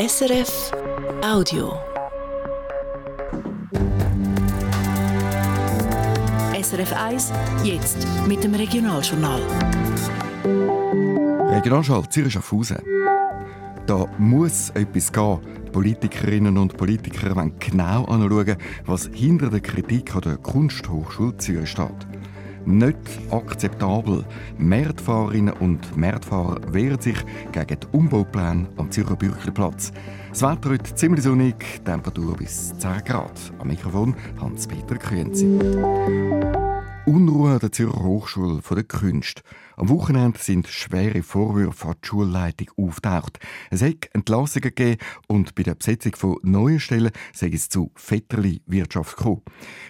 SRF Audio. SRF 1, jetzt mit dem Regionaljournal. Regionalschall Zürich Schaffhausen. Da muss etwas gehen. Die Politikerinnen und Politiker wollen genau anschauen, was hinter der Kritik an der Kunsthochschule Zürich steht nicht akzeptabel. Mehrfahrerinnen und Mehrfahrer wehren sich gegen die Umbaupläne am Zürcher Bürgerplatz. Das Wetter heute ziemlich sonnig, Temperatur bis 10 Grad. Am Mikrofon Hans-Peter Künzi. Unruhe an der Zürcher Hochschule der Künste. Am Wochenende sind schwere Vorwürfe an die Schulleitung auftaucht. Es hat Entlassungen gegeben und bei der Besetzung von neuen Stellen sei es zu Vetterli-Wirtschaft gekommen.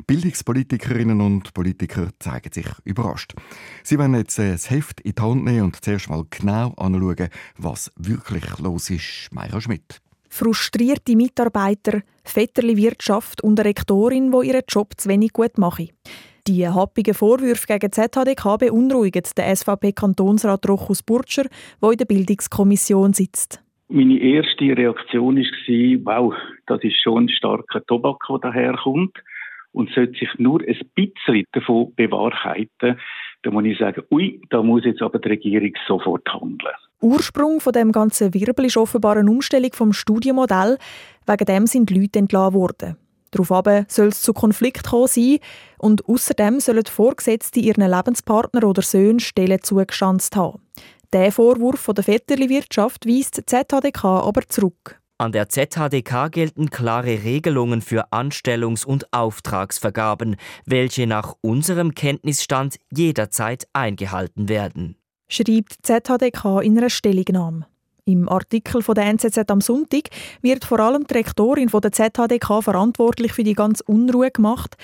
Bildungspolitikerinnen und Politiker zeigen sich überrascht. Sie wollen jetzt das Heft in die Hand nehmen und zuerst mal genau anschauen, was wirklich los ist. Meira Schmidt. Frustrierte Mitarbeiter, Vetterli-Wirtschaft und eine Rektorin, die ihren Job zu wenig gut machen. Die happigen Vorwürfe gegen ZHDK beunruhigen den SVP-Kantonsrat Rochus Burtscher, der in der Bildungskommission sitzt. Meine erste Reaktion war, wow, das ist schon ein starker Tobak, der daherkommt und sollte sich nur ein bisschen davon bewahrheiten, dann muss ich sagen, ui, da muss jetzt aber die Regierung sofort handeln. Ursprung von dem ganzen Wirbel ist offenbar eine Umstellung vom Studienmodell. Wegen dem sind Leute entlassen worden. Daraufhin soll es zu Konflikt kommen sein und außerdem sollen Vorgesetzte ihren Lebenspartner oder Söhnen Stellen zugeschanzt haben. Der Vorwurf von der Vetterli-Wirtschaft weist die ZHDK aber zurück. An der ZHDK gelten klare Regelungen für Anstellungs- und Auftragsvergaben, welche nach unserem Kenntnisstand jederzeit eingehalten werden. Schreibt ZHDK in einer Stellungnahme. Im Artikel von der NZZ am Sonntag wird vor allem die Rektorin von der ZHDK verantwortlich für die ganze Unruhe gemacht.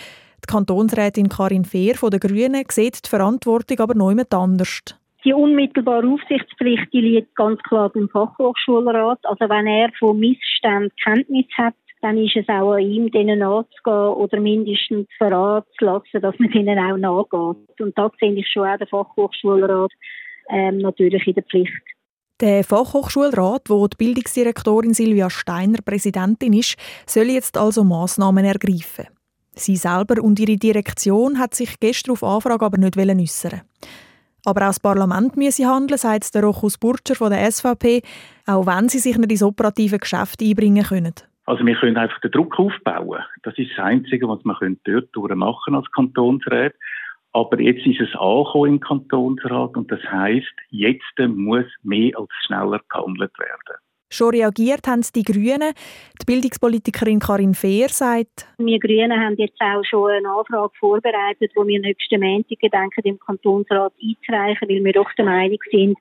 Die Kantonsrätin Karin Fehr von den Grünen sieht die Verantwortung aber noch jemand anders. Die unmittelbare Aufsichtspflicht die liegt ganz klar beim Fachhochschulrat. Also wenn er von Missständen Kenntnis hat, dann ist es auch an ihm, denen nachzugehen oder mindestens verraten zu lassen, dass man denen auch nachgeht. Und da sehe ich schon auch den Fachhochschulrat ähm, natürlich in der Pflicht. Der Fachhochschulrat, wo die Bildungsdirektorin Silvia Steiner Präsidentin ist, soll jetzt also Massnahmen ergreifen. Sie selber und ihre Direktion hat sich gestern auf Anfrage aber nicht äußern. Aber auch das Parlament müsse handeln, sagt der Rochus Burtscher von der SVP, auch wenn sie sich nicht ins operative Geschäft einbringen können. Also wir können einfach den Druck aufbauen. Das ist das Einzige, was wir dort machen als Kantonsrat. Aber jetzt ist es angekommen im Kantonsrat und das heißt, jetzt muss mehr als schneller gehandelt werden. Schon reagiert haben die Grünen. Die Bildungspolitikerin Karin Fehr sagt, wir Grünen haben jetzt auch schon eine Anfrage vorbereitet, die wir nächsten Montag gedenken, im Kantonsrat einzureichen, weil wir doch der Meinung sind,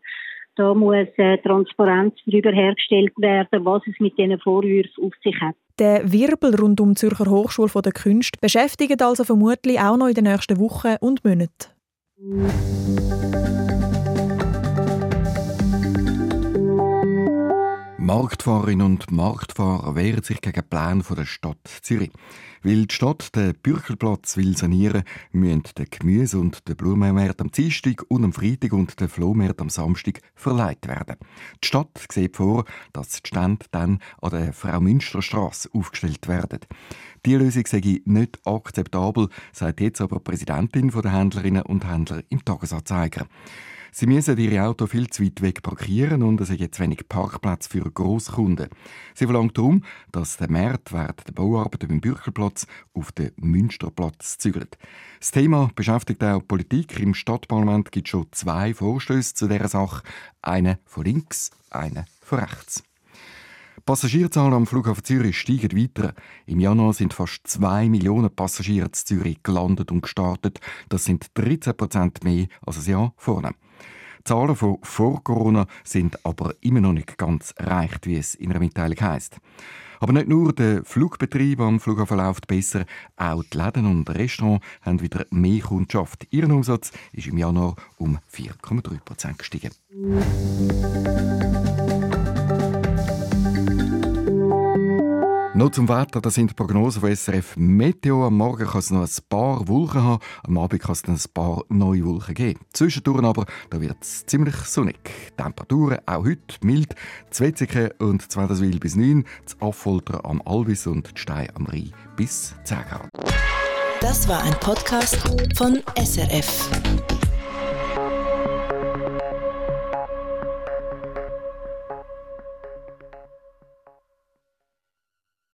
da muss äh, Transparenz darüber hergestellt werden, was es mit diesen Vorwürfen auf sich hat. Der Wirbel rund um die Zürcher Hochschule der Künste beschäftigt also vermutlich auch noch in den nächsten Wochen und Monaten. Marktfahrerinnen und Marktfahrer wehren sich gegen Pläne der Stadt Zürich. Weil die Stadt den Bürgerplatz will sanieren müssen der Gemüse- und der Blumenmarkt am Dienstag und am Freitag und der Flohmarkt am Samstag verleiht werden. Die Stadt sieht vor, dass die Stände dann an der Frau Münsterstraße aufgestellt werden. Die Lösung sei nicht akzeptabel, sagt jetzt aber die Präsidentin der Händlerinnen und Händler im Tagesanzeiger. Sie müssen ihre Auto viel zu weit weg parkieren und es gibt zu wenig Parkplatz für Grosskunden. Sie verlangt darum, dass der Markt während der Bauarbeiten beim Bürgerplatz auf den Münsterplatz zügelt. Das Thema beschäftigt auch die Politik. Im Stadtparlament gibt es schon zwei Vorstöße zu dieser Sache. Einen von links, einen von rechts. Die Passagierzahlen am Flughafen Zürich steigen weiter. Im Januar sind fast 2 Millionen Passagiere in Zürich gelandet und gestartet. Das sind 13 Prozent mehr als das Jahr vorne. Die Zahlen von vor Corona sind aber immer noch nicht ganz erreicht, wie es in einer Mitteilung heisst. Aber nicht nur der Flugbetrieb am Flughafen läuft besser, auch die Läden und Restaurants haben wieder mehr Kundschaft. Ihr Umsatz ist im Januar um 4,3 Prozent gestiegen. Noch zum Wetter, das sind die Prognosen von SRF Meteo. Am Morgen kann es noch ein paar Wolken haben, am Abend kann es dann ein paar neue Wolken geben. Zwischendurch aber, da wird es ziemlich sonnig. Temperaturen auch heute mild, Zwetzigen und Zwedeswil bis 9, das Affolter am Albis und die Stein am Rhein bis 10 Grad. Das war ein Podcast von SRF.